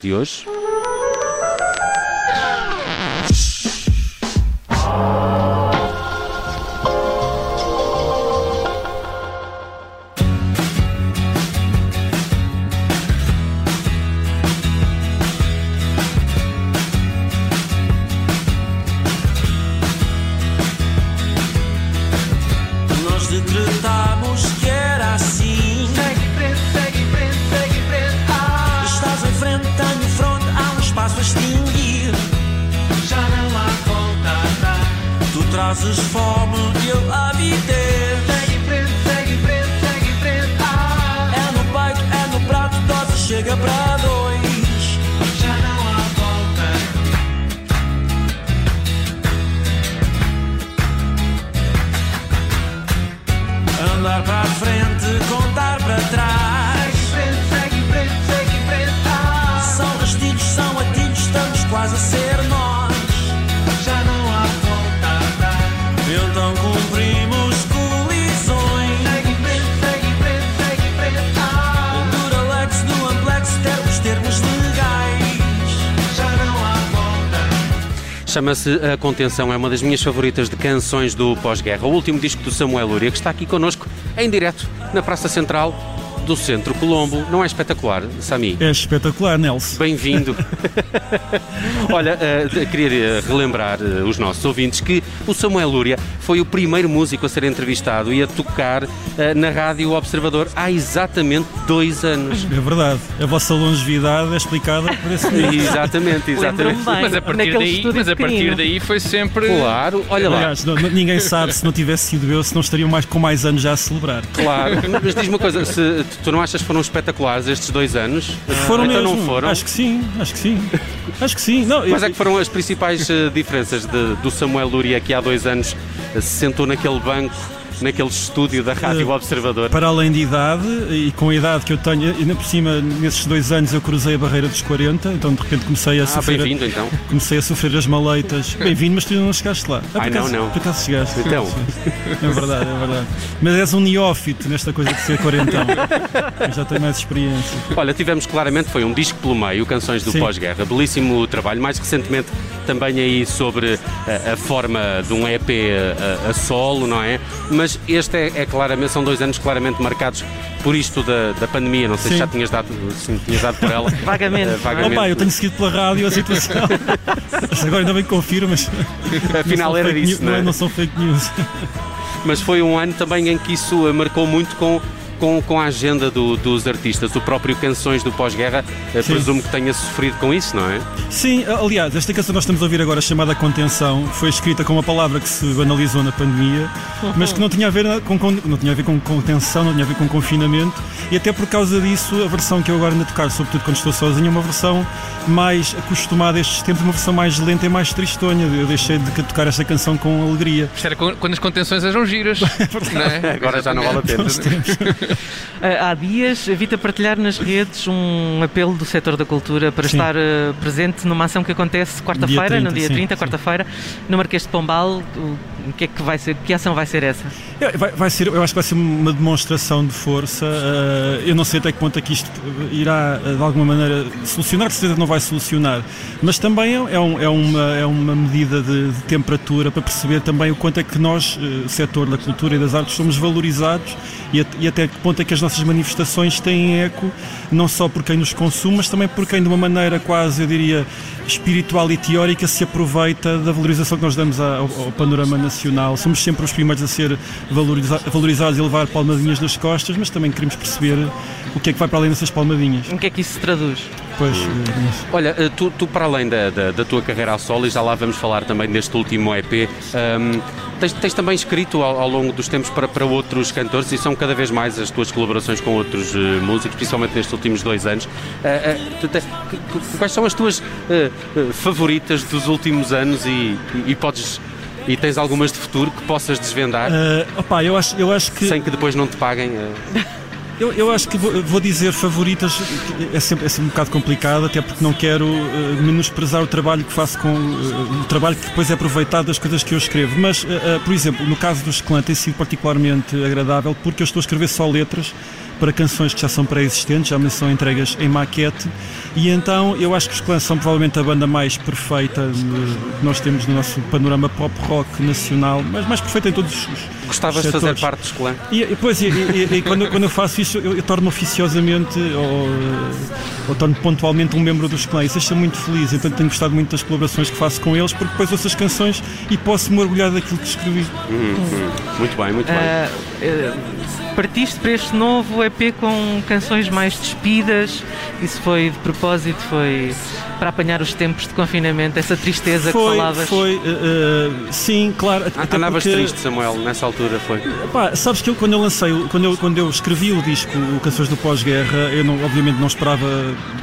de hoje. Tu trazes fome e eu a viver. Segue em frente, segue em frente, segue em frente. Ah, É no peito, é no prato, dose chega para dois. já não há volta. Andar para frente, contar para trás. Segue em frente, segue em frente, segue em frente. Ah, São rastilhos, são atilhos, estamos quase a ser Chama-se A Contenção, é uma das minhas favoritas de canções do pós-guerra. O último disco do Samuel Luria, que está aqui connosco em direto na Praça Central do Centro Colombo. Não é espetacular, Sami? É espetacular, Nelson. Bem-vindo. Olha, eh, queria relembrar eh, os nossos ouvintes que o Samuel Lúria foi o primeiro músico a ser entrevistado e a tocar eh, na Rádio Observador há exatamente dois anos. É verdade. A vossa longevidade é explicada por esse exatamente, exatamente. Bem. Mas a partir daí, mas a partir daí foi sempre. Claro, olha lá, Aliás, não- ninguém sabe se não tivesse sido eu, se não estariam mais, com mais anos já a celebrar. claro. Mas diz-me uma coisa, se tu não achas que foram espetaculares estes dois anos? Foram então mesmo. não foram? Acho que sim, acho que sim. Acho que sim. Não, Quais eu- é que foram as principais eh, diferenças de- do Samuel Luria que há dois anos eh, se sentou naquele banco, naquele estúdio da Rádio Eh, Observador? Para além de idade, e com a idade que eu tenho, ainda por cima, nesses dois anos eu cruzei a barreira dos 40, então de repente comecei a Ah, sofrer. bem-vindo então. Comecei a sofrer as maleitas. Bem-vindo, mas tu ainda não chegaste lá. Ah, Ai, não, acaso- não. Por acaso chegaste. Então. É verdade, é verdade. Mas és um neófito nesta coisa de ser quarentão. Eu já tenho mais experiência. Olha, tivemos claramente, foi um disco pelo meio, canções do pós-guerra, belíssimo trabalho, mais recentemente também aí sobre a, a forma de um EP a, a solo, não é? Mas este é, é claramente, são dois anos claramente marcados por isto da, da pandemia, não sei se Sim. já tinhas dado, se tinhas dado por ela. Vagamente. Eh, Oh, vagamente. pá, eu tenho seguido pela rádio a situação. Mas Agora ainda bem que confiro, mas. Afinal era news- não é? Não são fake news. Mas foi um ano também em que isso marcou muito com, com, com a agenda do- dos artistas. O próprio Canções do Pós-Guerra, eh, presumo que tenha sofrido com isso, não é? Sim, aliás, esta canção que nós estamos a ouvir agora, chamada Contenção, foi escrita com uma palavra que se banalizou na pandemia, mas que não tinha a ver com, com- não tinha a ver com contenção, não tinha a ver com confinamento, e até por causa disso, a versão que eu agora ando a tocar, sobretudo quando estou sozinho, é uma versão mais acostumada a estes tempos, uma versão mais lenta e mais tristonha. Eu deixei de tocar esta canção com alegria. Isto era quando as contenções eram giras. não é? Agora já não vale a pena. Ah, Há dias vi-te a partilhar nas redes um apelo do setor da cultura para Sim. estar ah, presente numa ação que acontece quarta-feira, no 30, dia sim, 30, sim. quarta-feira, no Marquês de Pombal. O que é que vai ser? Que ação vai ser essa? É, Vai, vai ser, eu acho que vai ser uma demonstração de força. eh, eu não sei até que ponto é que isto irá, eh, de alguma maneira, solucionar, de certeza não vai solucionar. Mas também é, é um- é uma, é uma medida de, de temperatura para perceber também o quanto é que nós, eh, setor da cultura e das artes, somos valorizados e, e até que ponto é que as nossas manifestações têm eco, não só por quem nos consome, mas também por quem, de uma maneira quase, eu diria, espiritual e teórica, se aproveita da valorização que nós damos ao, ao panorama nacional. Somos sempre os primeiros a ser valoriza- valorizados e levar palmadinhas nas costas, mas também queremos perceber o que é que vai para além dessas palmadinhas. Em que é que isso se traduz? Pois, eh, Olha, eh, tu, tu para além da, da, da tua carreira ao solo, e já lá vamos falar também deste último EP, ahm, tens, tens também escrito ao, ao longo dos tempos para, para outros cantores e são cada vez mais as tuas colaborações com outros eh, músicos, principalmente nestes últimos dois anos. Ah, tu te- quais são as tuas favoritas dos últimos anos e, e, e podes. E tens algumas de futuro que possas desvendar eh, opá, eu acho, eu acho que sem que depois não te paguem? eh? Eu, eu acho que vou, vou dizer favoritas, é sempre, é sempre um bocado complicado, até porque não quero eh, menosprezar o trabalho que faço com. eh, o trabalho que depois é aproveitado das coisas que eu escrevo. Mas, eh, por exemplo, no caso do Esclã tem sido particularmente agradável porque eu estou a escrever só letras para canções que já são pré-existentes, já me são entregas em maquete. E então eu acho que os Clans são provavelmente a banda mais perfeita eh, que nós temos no nosso panorama pop rock nacional, mas mais perfeita em todos os. os Gostavas de fazer parte dos clãs? E, e, pois, e, e- e quando, eu- quando eu faço isso, eu, eu torno oficiosamente ou, ou torno pontualmente um membro dos clãs. Isso deixa muito feliz. Então tenho gostado muito das colaborações que faço com eles, porque depois ouço as canções e posso me orgulhar daquilo que escrevi. Muito bem, muito bem. Ah, eh, partiste para este novo EP com canções mais despidas. Isso foi de propósito, foi para apanhar os tempos de confinamento, essa tristeza que Foi, falavas. foi, eh, sim, claro. até Andavas porque- triste, Samuel, nessa altura foi. Pá, sabes que eu, quando eu lancei, quando eu, quando eu escrevi o disco o Canções do Pós-Guerra, eu não, obviamente não esperava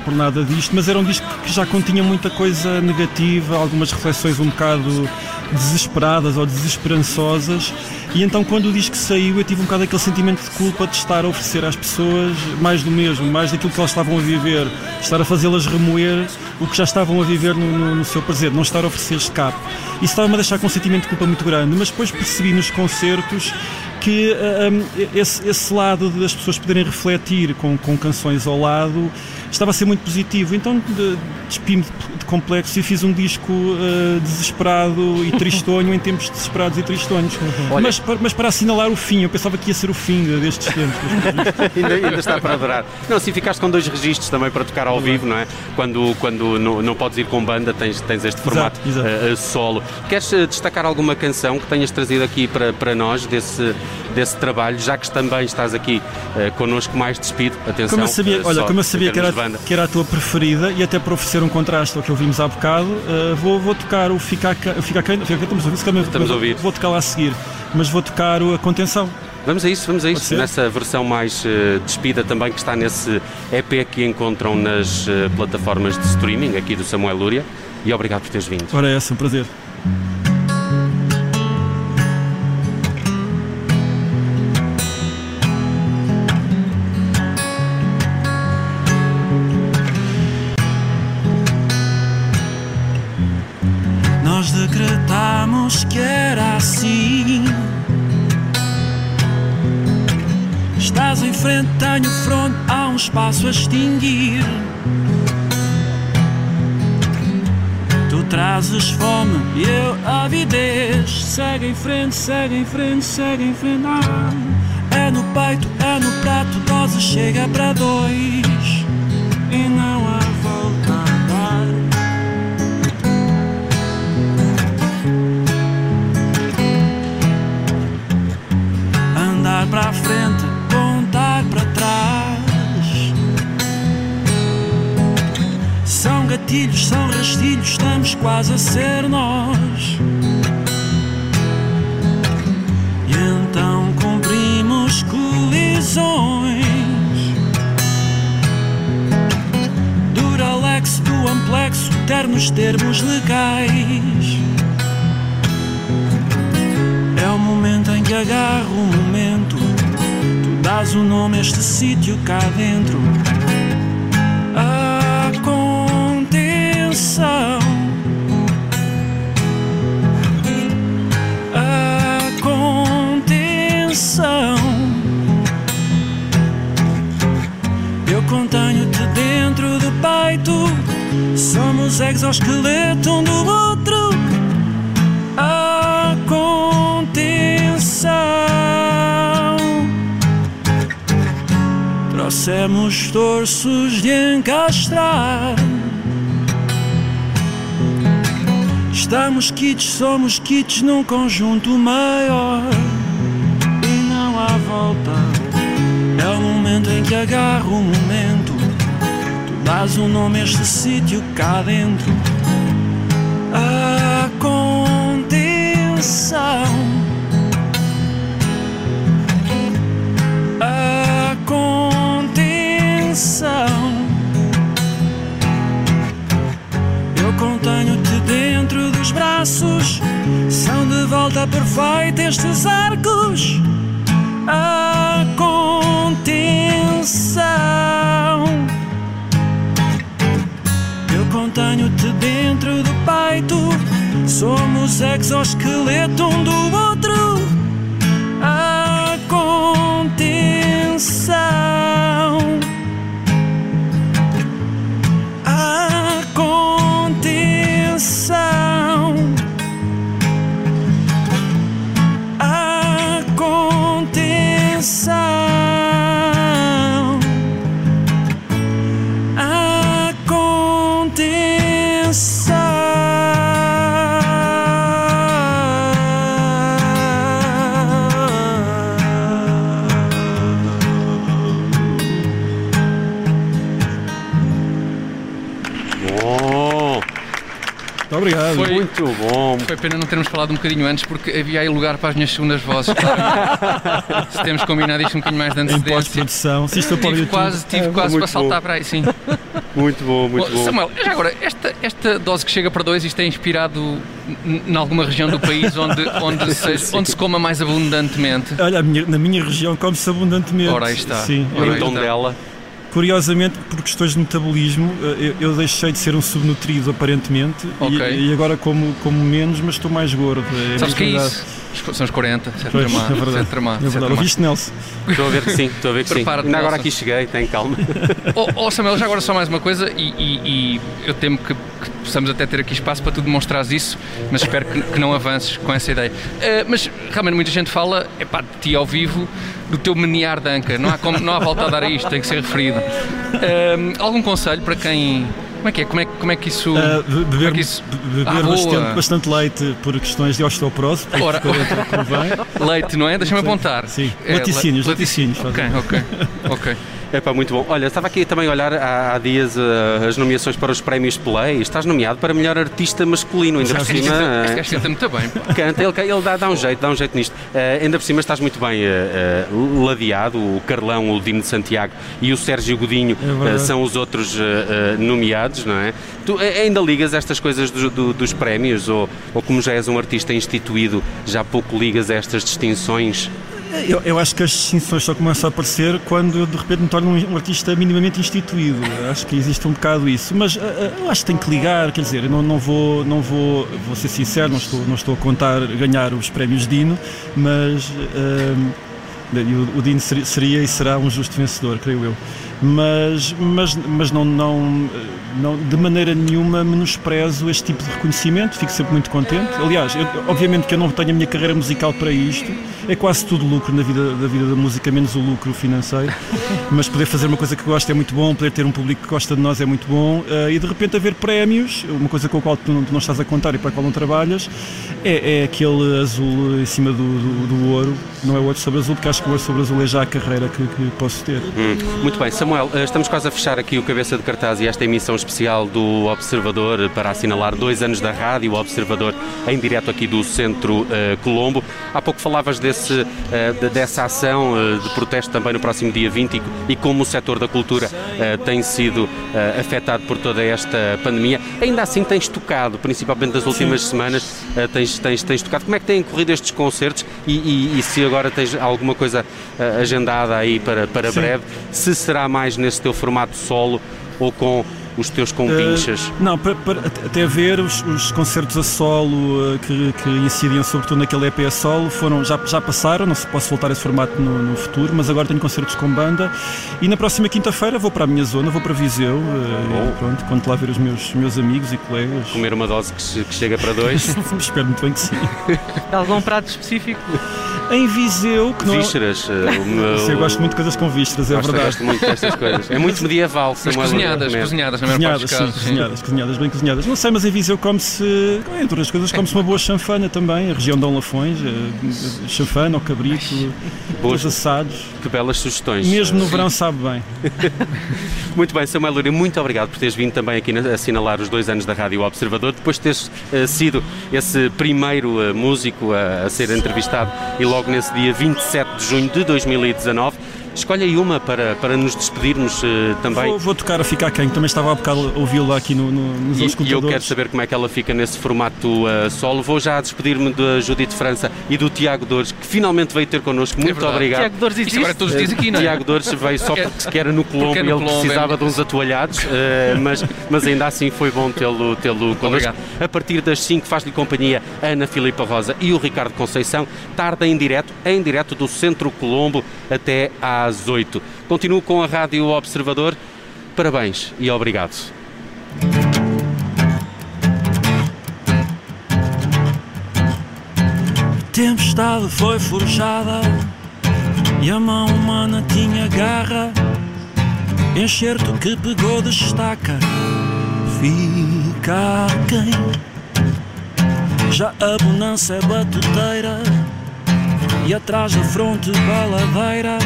por nada disto, mas era um disco que já continha muita coisa negativa, algumas reflexões um bocado desesperadas ou desesperançosas. E então quando o disco saiu eu tive um bocado aquele sentimento de culpa de estar a oferecer às pessoas mais do mesmo, mais daquilo que elas estavam a viver, estar a fazê-las remoer o que já estavam a viver no, no- no seu presente, não estar a oferecer escape. Isso estava-me a deixar com um sentimento de culpa muito grande, mas depois percebi nos concertos que ah, ah, esse, esse lado das pessoas poderem refletir com, com canções ao lado estava a ser muito positivo. Então de- despi-me de, de complexo e fiz um disco ah, desesperado e tristonho em tempos desesperados e tristonhos. Mas, mas para assinalar o fim, eu pensava que ia ser o fim destes tempos. ainda, ainda está para adorar. Não, se ficaste com dois registros também para tocar ao vivo, não é? Quando, quando não, não podes ir com banda, tens, tens este formato exato. eh, eh, solo. Queres eh, destacar alguma canção que tenhas trazido aqui para, para nós desse, desse trabalho, já que também estás aqui eh, connosco mais despido? Atenção. Como eu sabia, olha, como eu sabia que era, que era a tua preferida e até para oferecer um contraste ao que ouvimos há bocado, ah, vou, vou tocar o Ficar Quem. Ficar Quem, Estamos a ouvir, Estamos a ouvir. Vou tocar lá a seguir, mas vou tocar o- a Contenção. Vamos a isso, vamos a isso. Nessa versão mais eh, despida também que está nesse EP que encontram nas eh, plataformas de streaming aqui do Samuel Lúria. E obrigado por teres vindo. Ora, é essa, um prazer. Nós decretamos que era assim. Estás em frente, tenho fronte, há um espaço a extinguir. Tu trazes fome e eu avidez. Segue em frente, segue em frente, segue em frente. Ah, é no peito, é no prato, dose chega para dois. E não há São rastilhos, estamos quase a ser nós. E então cumprimos colisões. Duralex do amplexo, ternos termos legais. É o momento em que agarro o momento. Tu dás o nome a este sítio cá dentro. Torsos de encastrar. Estamos kits, somos kits num conjunto maior. E não há volta. É o momento em que agarro o momento. Tu dás um nome a este sítio cá dentro a contenção. Eu contenho-te dentro dos braços. São de volta perfeita estes arcos. A contenção. Eu contenho-te dentro do peito. Somos exoesqueleto um do outro. Obrigado. Foi- muito bom. Foi pena não termos falado um bocadinho antes, porque havia aí lugar para as minhas segundas vozes. claramente. Se temos combinado isto um bocadinho mais de Em antecedência. pós-produção. Se isto para Tive quase, tive É, quase muito para saltar bom. para aí, sim. Muito bom, muito Bom, bom. Samuel, já agora, esta, esta dose que chega para dois, isto é inspirado em alguma região do país onde, onde, seja- onde se coma mais abundantemente? Olha, a minha- na minha região come-se abundantemente. Ora, aí está. Sim. Ora, Em aí tom está. dela. Curiosamente, por questões de metabolismo, eh, eu, eu deixei de ser um subnutrido aparentemente Ok. e, e agora como, como menos, mas estou mais gordo. É Sabes que é isso? São os 40, isso é Pois, tramado, é verdade. é É é verdade. tramado. Ouviste, Nelson? Estou a ver que sim, estou a ver que sim. Ainda agora Nelson. aqui cheguei, tem calma. Oh, oh, Samuel, já agora só mais uma coisa e, e- e eu temo que, que possamos até ter aqui espaço para tu demonstrares isso, mas espero que, que não avances com essa ideia. Eh, mas realmente muita gente fala epá, de ti ao vivo, do teu menear de anca, não há, como, não há volta a dar a isto, tem que ser referido. Eh, algum conselho para quem... Como é que é? Como é, como é que isso... Ah, be- como é beber que isso... be- beber Ah, bastante, bastante leite por questões de osteoporose, porque Ora, convém. leite, não é? Deixa-me apontar. Sim, É, laticínios. Ok, ok, ok. É pá, muito bom. Olha, estava aqui também a olhar há, há dias eh, as nomeações para os prémios Play. Estás nomeado para melhor artista masculino, ainda por cima. gajo este gajo canta muito bem. pá. Canta, ele, ele dá, dá um jeito, dá um jeito nisto. Eh, ainda por cima estás muito bem eh, ladeado. O Carlão, o Dino de Santiago e o Sérgio Godinho É são os outros nomeados, não é? Tu ainda ligas estas coisas do- do- dos prémios ou, ou como já és um artista instituído, já pouco ligas a estas distinções? Eu, eu acho que as distinções só começam a aparecer quando eu de repente me torno um, artista minimamente instituído. Acho que existe um bocado isso. Mas ah, eu acho que tem que ligar, quer dizer, eu não, não vou, não vou, vou ser sincero, não estou, não estou a contar ganhar os prémios Dino, mas e o, o Dino seria, seria e será um justo vencedor, creio eu. Mas, mas, mas não, não, não, de maneira nenhuma menosprezo este tipo de reconhecimento, fico sempre muito contente. Aliás, eu- obviamente que eu não tenho a minha carreira musical para isto, é quase tudo lucro na vida da vida da música, menos o lucro financeiro. Mas poder fazer uma coisa que gosto é muito bom, poder ter um público que gosta de nós é muito bom eh, e de repente haver prémios, uma coisa com a qual tu não, tu não estás a contar e para a qual não trabalhas, é, é aquele azul em cima do, do, do ouro, não é o ouro sobre azul, porque acho que o ouro sobre azul é já a carreira que, que posso ter. Hum, Muito bem, Samuel, eh, estamos quase a fechar aqui o cabeça de cartaz e esta emissão especial do Observador para assinalar dois anos da rádio Observador em direto aqui do Centro eh, Colombo. Há pouco falavas desse, de- dessa ação eh, de protesto também no próximo dia 20 e, e como o setor da cultura tem sido afetado por toda esta pandemia. Ainda assim tens tocado, principalmente nas últimas semanas, eh, tens, tens, tens tocado. Como é que têm corrido estes concertos e, e- e se agora tens alguma coisa agendada aí para, para Sim. breve? Se será mais nesse teu formato solo ou com os teus compinchas? Uh, não, para, para- até ver os, os concertos a solo uh, que, que incidiam sobretudo naquele EP a solo foram, já, já passaram, não se posso voltar a esse formato no, no futuro, mas agora tenho concertos com banda e na próxima quinta-feira vou para a minha zona, vou para Viseu, uh, e pronto, conto lá ver os meus, meus amigos e colegas. Comer uma dose que, que chega para dois? Espero muito bem que sim. Algum prato específico? Em Viseu, que não é- Vísceras? eh, meu- eu gosto muito de coisas com vísceras, é Gosto, verdade. gosto muito destas coisas. É muito medieval, Mas cozinhadas, cozinhadas, na maior parte Cozinhadas, dos sim, casos. sim. cozinhadas, cozinhadas, bem cozinhadas. Não sei, mas em Viseu come-se, entre outras coisas, come-se uma boa chanfana também, a região de Dom Lafões, eh, chanfana ou cabrito, Boas. os assados. Que belas sugestões. Mesmo no Eh, verão sabe bem. Muito bem, Samuel Lúria, muito obrigado por teres vindo também aqui na- assinalar os dois anos da Rádio Observador, depois de teres eh, sido esse primeiro eh, músico a, a ser entrevistado e logo nesse dia 27 de junho de 2019. Escolhe aí uma para, para nos despedirmos eh, também. Vou, vou tocar a ficar quem, também estava há bocado a ouvi-la aqui no, no, nos E, e eu escutadores. quero saber como é que ela fica nesse formato uh, solo. Vou já despedir-me da Judite França e do Tiago Dores, que finalmente veio ter connosco. Muito verdade. obrigado. Tiago Dores Isto agora existe? todos dizem aqui, não é? Tiago Dores veio só porque que era no Colombo é e no ele Colombo, precisava é. de uns atualhados, uh, mas, mas ainda assim foi bom tê-lo tê connosco. Obrigado. A partir das 5 faz-lhe companhia a Ana Filipa Rosa e o Ricardo Conceição. Tarde em direto, em direto do Centro Colombo até às 8. Continuo com a Rádio Observador. Parabéns e obrigado. Tempestade foi forjada e a mão humana tinha garra. Enxerto que pegou de estaca, fica quem? Já a bonança é batuteira e atrás da fronte baladeira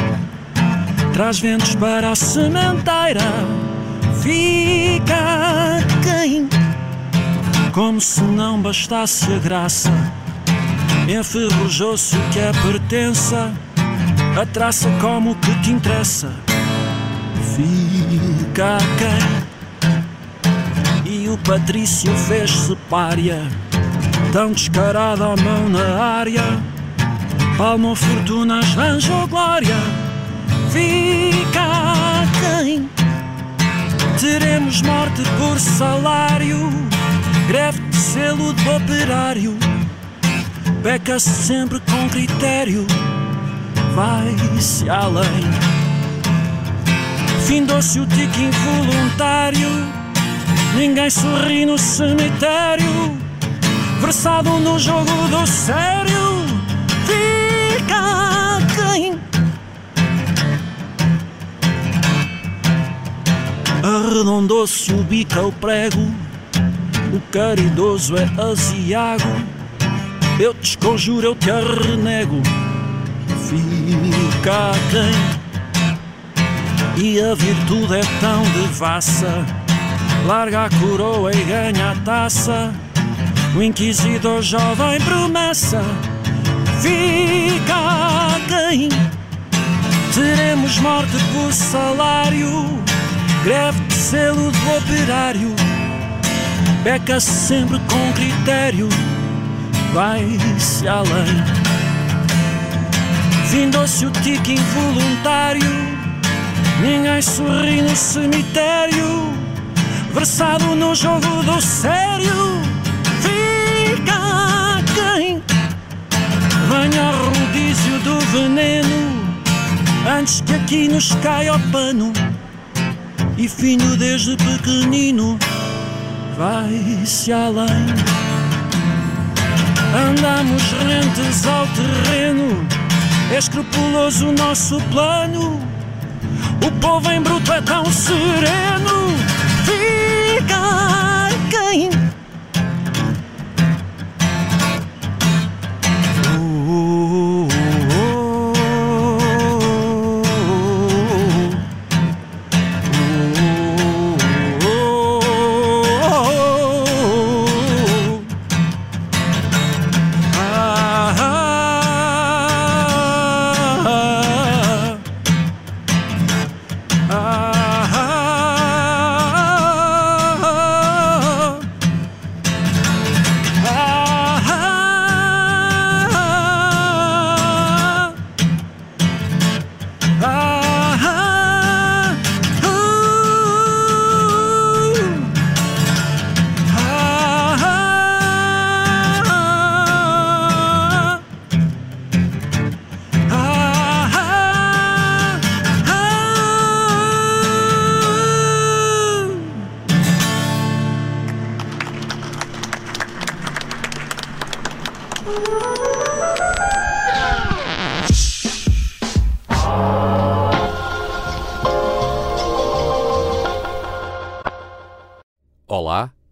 traz ventos para a sementeira. Fica quem? como se não bastasse a graça. Enferrujou-se o que é pertença, a traça como que te interessa. Fica quem? E o Patrício fez-se pária, tão descarado a mão na área. Palmo fortunas, anjo glória. Fica quem? Teremos morte por salário, greve de selo do operário. Peca-se sempre com critério, vai-se além. Findou-se o tique involuntário, ninguém sorri no cemitério. Versado no jogo do sério, Arredondou-se o bico ao prego, o caridoso é aziago. Eu te esconjuro, eu te arrenego. Fica quem? E a virtude é tão devassa. Larga a coroa e ganha a taça. O inquisidor jovem promessa. Fica quem? Teremos morte por salário. Greve de selo do operário. Beca-se sempre com critério. Vai-se além. Findou-se o tique involuntário. Ninguém sorri no cemitério. Versado no jogo do sério. Fica quem? Venha ao rodízio do veneno. Antes que aqui nos caia o pano. E finho desde pequenino. Vai-se além. Andamos rentes ao terreno, é escrupuloso o nosso plano. O povo em bruto é tão sereno, fica quem?